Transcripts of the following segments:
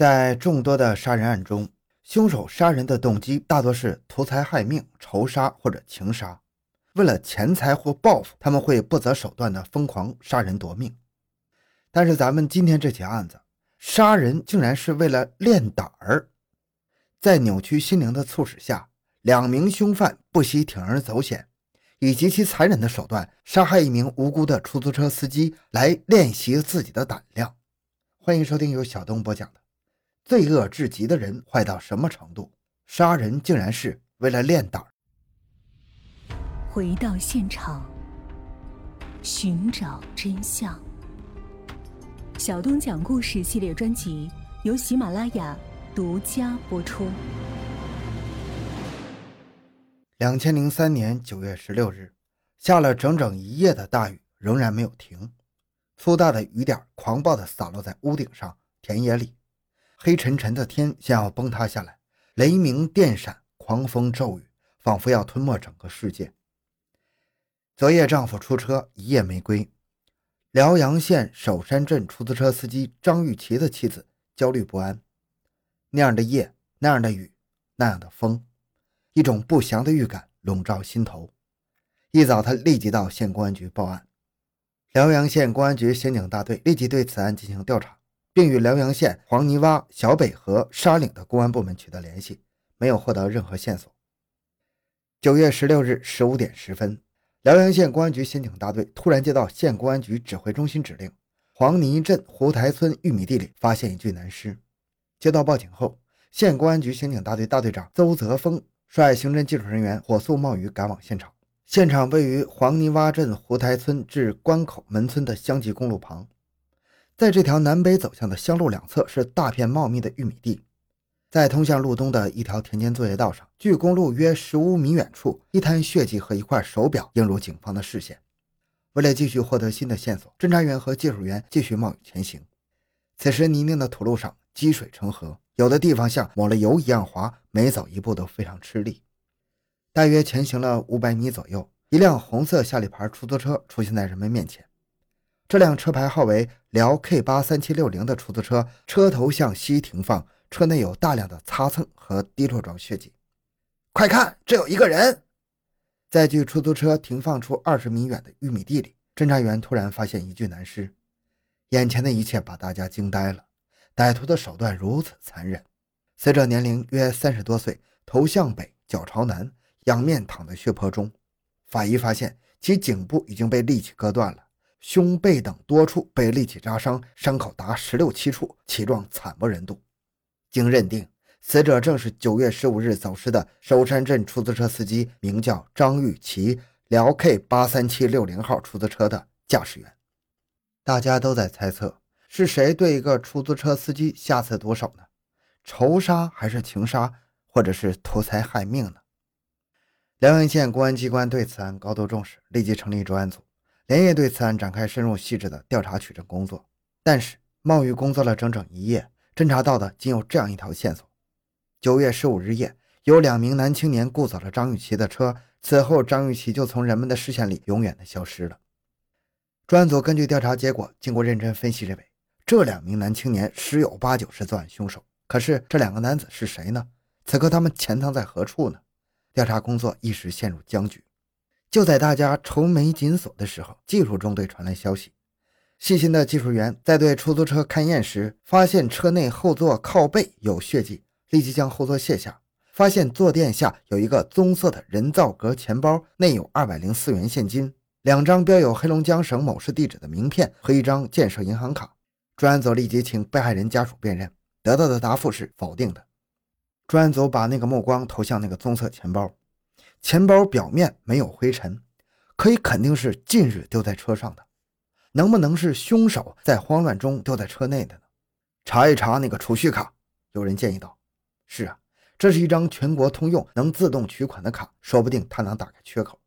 在众多的杀人案中，凶手杀人的动机大多是图财害命、仇杀或者情杀。为了钱财或报复，他们会不择手段的疯狂杀人夺命。但是咱们今天这起案子，杀人竟然是为了练胆儿。在扭曲心灵的促使下，两名凶犯不惜铤而走险，以极其残忍的手段杀害一名无辜的出租车司机，来练习自己的胆量。欢迎收听由小东播讲的。罪恶至极的人坏到什么程度？杀人竟然是为了练胆。回到现场，寻找真相。小东讲故事系列专辑由喜马拉雅独家播出。两千零三年九月十六日，下了整整一夜的大雨，仍然没有停。粗大的雨点狂暴地洒落在屋顶上、田野里。黑沉沉的天像要崩塌下来，雷鸣电闪，狂风骤雨，仿佛要吞没整个世界。昨夜丈夫出车一夜没归，辽阳县首山镇出租车司机张玉琪的妻子焦虑不安。那样的夜，那样的雨，那样的风，一种不祥的预感笼罩心头。一早，他立即到县公安局报案。辽阳县公安局刑警大队立即对此案进行调查。并与辽阳县黄泥洼、小北河、沙岭的公安部门取得联系，没有获得任何线索。九月十六日十五点十分，辽阳县公安局刑警大队突然接到县公安局指挥中心指令：黄泥镇湖台村玉米地里发现一具男尸。接到报警后，县公安局刑警大队大队长邹泽峰率刑侦技术人员火速冒雨赶往现场。现场位于黄泥洼镇湖台村至关口门村的乡级公路旁。在这条南北走向的乡路两侧是大片茂密的玉米地，在通向路东的一条田间作业道上，距公路约十五米远处，一滩血迹和一块手表映入警方的视线。为了继续获得新的线索，侦查员和技术员继续冒雨前行。此时泥泞的土路上积水成河，有的地方像抹了油一样滑，每走一步都非常吃力。大约前行了五百米左右，一辆红色夏利牌出租车出现在人们面前。这辆车牌号为辽 K 八三七六零的出租车，车头向西停放，车内有大量的擦蹭和滴落状血迹。快看，这有一个人！在距出租车停放处二十米远的玉米地里，侦查员突然发现一具男尸。眼前的一切把大家惊呆了，歹徒的手段如此残忍。死者年龄约三十多岁，头向北，脚朝南，仰面躺在血泊中。法医发现其颈部已经被利器割断了。胸背等多处被利器扎伤，伤口达十六七处，其状惨不忍睹。经认定，死者正是九月十五日走失的寿山镇出租车司机，名叫张玉琪，辽 K 八三七六零号出租车的驾驶员。大家都在猜测，是谁对一个出租车司机下此毒手呢？仇杀还是情杀，或者是图财害命呢？辽阳县公安机关对此案高度重视，立即成立专案组。连夜对此案展开深入细致的调查取证工作，但是冒雨工作了整整一夜，侦查到的仅有这样一条线索：九月十五日夜，有两名男青年雇走了张雨绮的车，此后张雨绮就从人们的视线里永远的消失了。专案组根据调查结果，经过认真分析，认为这两名男青年十有八九是作案凶手。可是这两个男子是谁呢？此刻他们潜藏在何处呢？调查工作一时陷入僵局。就在大家愁眉紧锁的时候，技术中队传来消息：细心的技术员在对出租车勘验时，发现车内后座靠背有血迹，立即将后座卸下，发现坐垫下有一个棕色的人造革钱包，内有二百零四元现金、两张标有黑龙江省某市地址的名片和一张建设银行卡。专案组立即请被害人家属辨认，得到的答复是否定的。专案组把那个目光投向那个棕色钱包。钱包表面没有灰尘，可以肯定是近日丢在车上的。能不能是凶手在慌乱中丢在车内的呢？查一查那个储蓄卡，有人建议道：“是啊，这是一张全国通用、能自动取款的卡，说不定它能打开缺口。”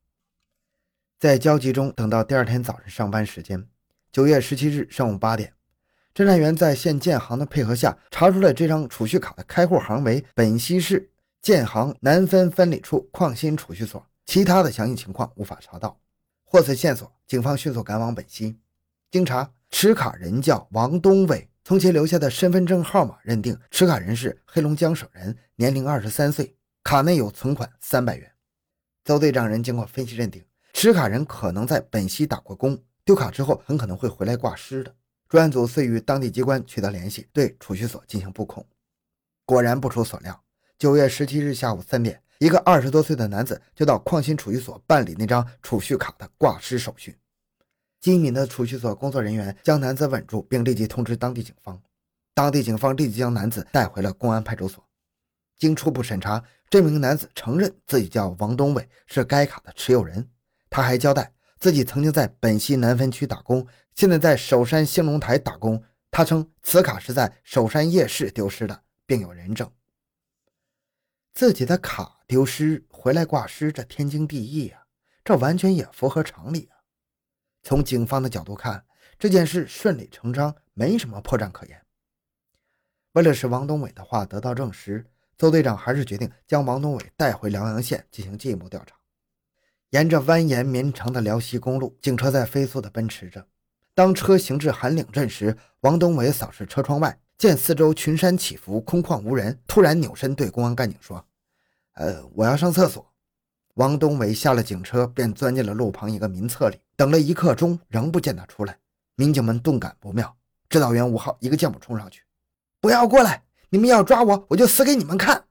在焦急中等到第二天早晨上班时间，九月十七日上午八点，侦查员在县建行的配合下，查出了这张储蓄卡的开户行为本溪市。建行南分分理处矿心储蓄所，其他的详细情况无法查到。获此线索，警方迅速赶往本溪。经查，持卡人叫王东伟，从其留下的身份证号码认定，持卡人是黑龙江省人，年龄二十三岁，卡内有存款三百元。邹队长人经过分析认定，持卡人可能在本溪打过工，丢卡之后很可能会回来挂失的。专案组遂与当地机关取得联系，对储蓄所进行布控。果然不出所料，九月十七日下午三点，一个二十多岁的男子就到矿鑫储蓄所办理那张储蓄卡的挂失手续。机敏的储蓄所工作人员将男子稳住，并立即通知当地警方。当地警方立即将男子带回了公安派出所。经初步审查，这名男子承认自己叫王东伟，是该卡的持有人。他还交代自己曾经在本溪南分区打工，现在在首山兴隆台打工。他称此卡是在首山夜市丢失的，并有人证。自己的卡丢失回来挂失，这天经地义啊，这完全也符合常理啊。从警方的角度看，这件事顺理成章，没什么破绽可言。为了使王东伟的话得到证实，邹队长还是决定将王东伟带回辽阳县进行进一步调查。沿着蜿蜒绵长的辽西公路，警车在飞速地奔驰着。当车行至韩岭镇时，王东伟扫视车窗外，见四周群山起伏，空旷无人，突然扭身对公安干警说：“呃，我要上厕所。”王东伟下了警车，便钻进了路旁一个民厕里，等了一刻钟，仍不见他出来。民警们顿感不妙，指导员吴浩一个箭步冲上去：“不要过来！你们要抓我，我就死给你们看！”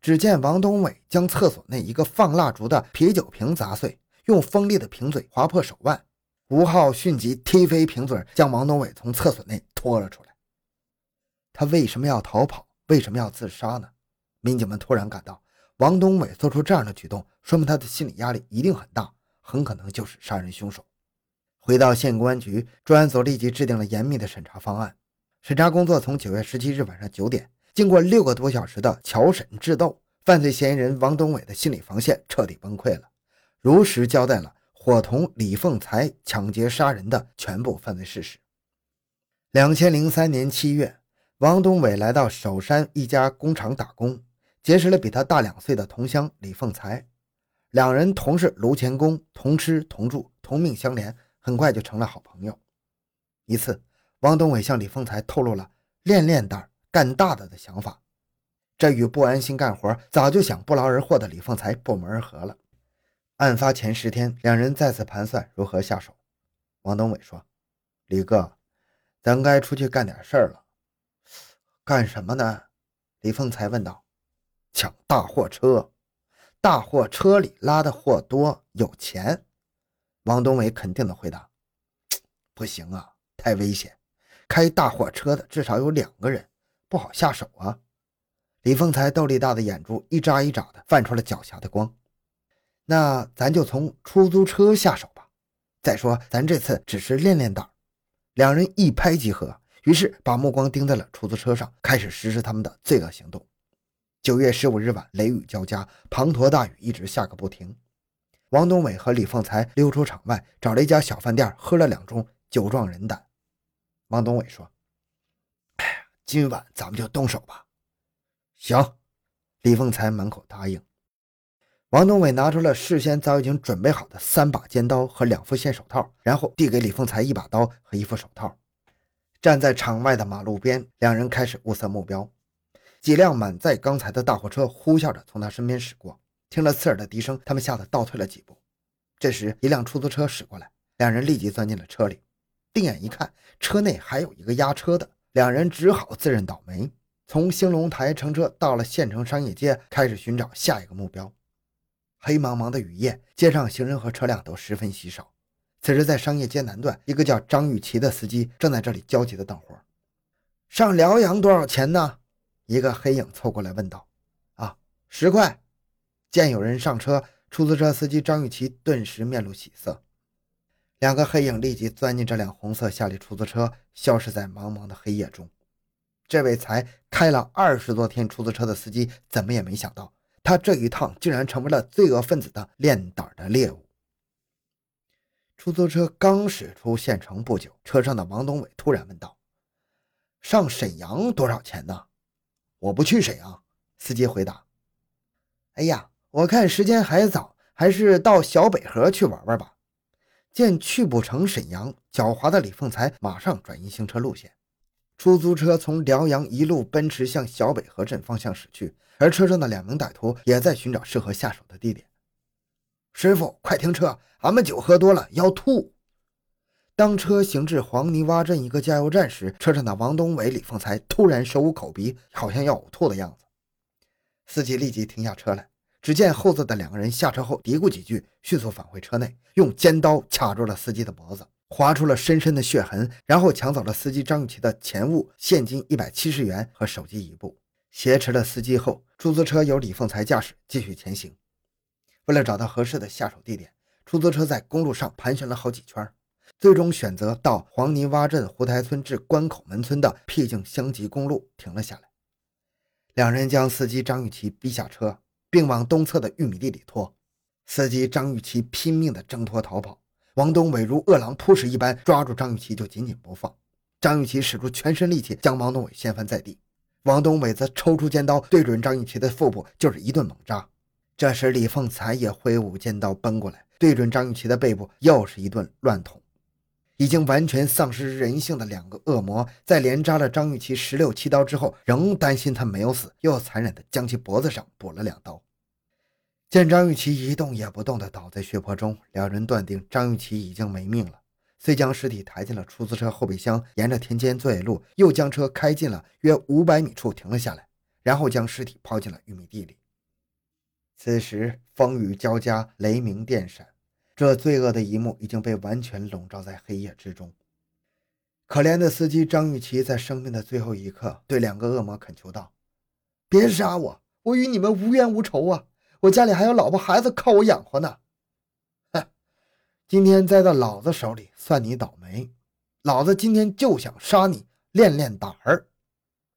只见王东伟将厕所内一个放蜡烛的啤酒瓶砸碎，用锋利的瓶嘴划破手腕。吴浩迅即踢飞瓶嘴，将王东伟从厕所内拖了出来。他为什么要逃跑？为什么要自杀呢？民警们突然感到。王东伟做出这样的举动，说明他的心理压力一定很大，很可能就是杀人凶手。回到县公安局，专案组立即制定了严密的审查方案。审查工作从九月十七日晚上九点，经过六个多小时的巧审智斗，犯罪嫌疑人王东伟的心理防线彻底崩溃了，如实交代了伙同李凤才抢劫杀人的全部犯罪事实。两千零三年七月，王东伟来到首山一家工厂打工。结识了比他大两岁的同乡李凤才，两人同是炉钳工，同吃同住，同命相连，很快就成了好朋友。一次，王东伟向李凤才透露了练练胆、干大的的想法，这与不安心干活、早就想不劳而获的李凤才不谋而合了。案发前十天，两人再次盘算如何下手。王东伟说：“李哥，咱该出去干点事儿了。”“干什么呢？”李凤才问道。抢大货车，大货车里拉的货多，有钱。王东伟肯定的回答：“不行啊，太危险。开大货车的至少有两个人，不好下手啊。”李凤才斗力大的眼珠一眨一眨的，泛出了狡黠的光。那咱就从出租车下手吧。再说，咱这次只是练练胆。两人一拍即合，于是把目光盯在了出租车上，开始实施他们的罪恶行动。九月十五日晚，雷雨交加，滂沱大雨一直下个不停。王东伟和李凤才溜出厂外，找了一家小饭店，喝了两盅，酒壮人胆。王东伟说：“哎呀，今晚咱们就动手吧。”行，李凤才满口答应。王东伟拿出了事先早已经准备好的三把尖刀和两副线手套，然后递给李凤才一把刀和一副手套。站在场外的马路边，两人开始物色目标。几辆满载钢材的大货车呼啸着从他身边驶过，听了刺耳的笛声，他们吓得倒退了几步。这时，一辆出租车驶过来，两人立即钻进了车里。定眼一看，车内还有一个押车的，两人只好自认倒霉，从兴隆台乘车到了县城商业街，开始寻找下一个目标。黑茫茫的雨夜，街上行人和车辆都十分稀少。此时，在商业街南段，一个叫张玉琪的司机正在这里焦急地等活。上辽阳多少钱呢？一个黑影凑过来问道：“啊，十块。”见有人上车，出租车司机张玉琪顿时面露喜色。两个黑影立即钻进这辆红色夏利出租车，消失在茫茫的黑夜中。这位才开了二十多天出租车的司机，怎么也没想到，他这一趟竟然成为了罪恶分子的练胆的猎物。出租车刚驶出县城不久，车上的王东伟突然问道：“上沈阳多少钱呢？”我不去沈阳，司机回答。哎呀，我看时间还早，还是到小北河去玩玩吧。见去不成沈阳，狡猾的李凤才马上转移行车路线。出租车从辽阳一路奔驰向小北河镇方向驶去，而车上的两名歹徒也在寻找适合下手的地点。师傅，快停车！俺们酒喝多了，要吐。当车行至黄泥洼镇一个加油站时，车上的王东伟、李凤才突然手捂口鼻，好像要呕吐的样子。司机立即停下车来。只见后座的两个人下车后嘀咕几句，迅速返回车内，用尖刀卡住了司机的脖子，划出了深深的血痕，然后抢走了司机张雨琪的钱物、现金一百七十元和手机一部。挟持了司机后，出租车由李凤才驾驶继续前行。为了找到合适的下手地点，出租车在公路上盘旋了好几圈，最终选择到黄泥洼镇胡台村至关口门村的僻静乡级公路停了下来。两人将司机张雨绮逼下车。并往东侧的玉米地里拖，司机张玉琪拼命地挣脱逃跑，王东伟如饿狼扑食一般抓住张玉琪就紧紧不放。张玉琪使出全身力气将王东伟掀翻在地，王东伟则抽出尖刀对准张玉琪的腹部就是一顿猛扎。这时李凤才也挥舞尖刀奔过来，对准张玉琪的背部又是一顿乱捅。已经完全丧失人性的两个恶魔，在连扎了张玉琪十六七刀之后，仍担心他没有死，又残忍地将其脖子上补了两刀。见张玉琪一动也不动地倒在血泊中，两人断定张玉琪已经没命了，遂将尸体抬进了出租车后备箱，沿着田间作业路，又将车开进了约五百米处停了下来，然后将尸体抛进了玉米地里。此时风雨交加，雷鸣电闪。这罪恶的一幕已经被完全笼罩在黑夜之中。可怜的司机张玉琪在生命的最后一刻，对两个恶魔恳求道：“别杀我，我与你们无冤无仇啊！我家里还有老婆孩子靠我养活呢。”哼，今天栽到老子手里，算你倒霉！老子今天就想杀你，练练胆儿。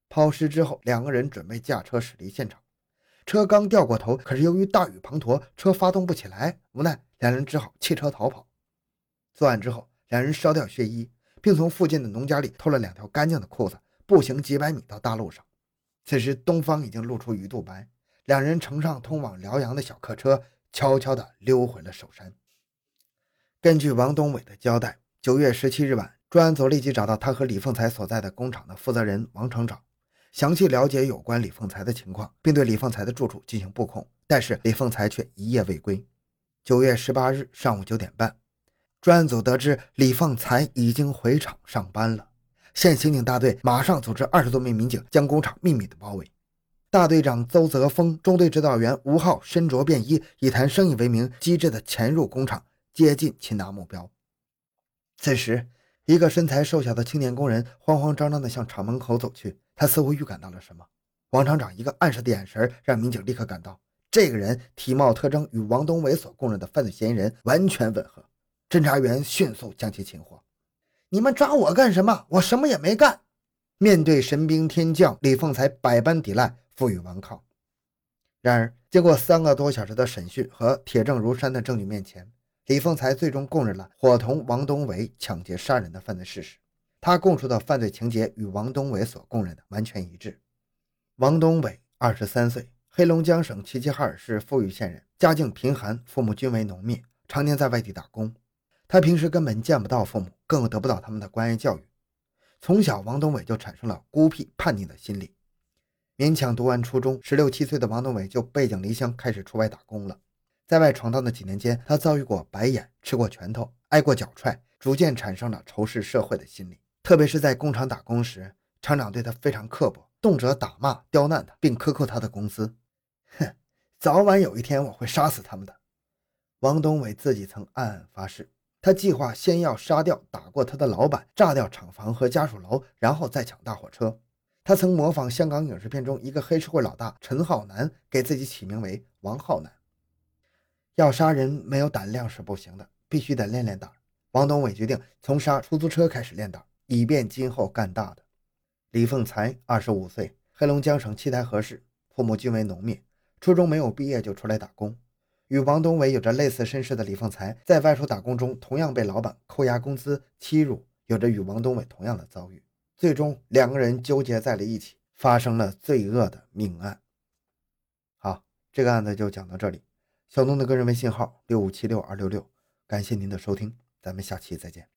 抛尸之后，两个人准备驾车驶离现场。车刚掉过头，可是由于大雨滂沱，车发动不起来，无奈两人只好弃车逃跑。作案之后，两人烧掉血衣，并从附近的农家里偷了两条干净的裤子，步行几百米到大路上。此时东方已经露出鱼肚白，两人乘上通往辽阳的小客车，悄悄地溜回了首山。根据王东伟的交代，九月十七日晚，专案组立即找到他和李凤才所在的工厂的负责人王厂长。详细了解有关李凤才的情况，并对李凤才的住处进行布控，但是李凤才却一夜未归。九月十八日上午九点半，专案组得知李凤才已经回厂上班了。县刑警大队马上组织二十多名民警将工厂秘密的包围。大队长邹泽峰、中队指导员吴浩身着便衣，以谈生意为名，机智地潜入工厂，接近擒拿目标。此时，一个身材瘦小的青年工人慌慌张张地向厂门口走去。他似乎预感到了什么，王厂长一个暗示的眼神让民警立刻感到，这个人体貌特征与王东伟所供认的犯罪嫌疑人完全吻合。侦查员迅速将其擒获。你们抓我干什么？我什么也没干。面对神兵天将，李凤才百般抵赖，负隅顽抗。然而，经过三个多小时的审讯和铁证如山的证据面前，李凤才最终供认了伙同王东伟抢劫杀人的犯罪事实。他供述的犯罪情节与王东伟所供认的完全一致。王东伟，二十三岁，黑龙江省齐齐哈尔市富裕县人，家境贫寒，父母均为农民，常年在外地打工。他平时根本见不到父母，更得不到他们的关爱教育。从小，王东伟就产生了孤僻叛逆的心理。勉强读完初中，十六七岁的王东伟就背井离乡，开始出外打工了。在外闯荡的几年间，他遭遇过白眼，吃过拳头，挨过脚踹，逐渐产生了仇视社会的心理。特别是在工厂打工时，厂长对他非常刻薄，动辄打骂、刁难他，并克扣他的工资。哼，早晚有一天我会杀死他们的。王东伟自己曾暗暗发誓，他计划先要杀掉打过他的老板，炸掉厂房和家属楼，然后再抢大货车。他曾模仿香港影视片中一个黑社会老大陈浩南，给自己起名为王浩南。要杀人没有胆量是不行的，必须得练练胆。王东伟决定从杀出租车开始练胆。以便今后干大的。李凤才，二十五岁，黑龙江省七台河市，父母均为农民，初中没有毕业就出来打工。与王东伟有着类似身世的李凤才，在外出打工中同样被老板扣押工资、欺辱，有着与王东伟同样的遭遇。最终，两个人纠结在了一起，发生了罪恶的命案。好，这个案子就讲到这里。小东的个人微信号六五七六二六六，感谢您的收听，咱们下期再见。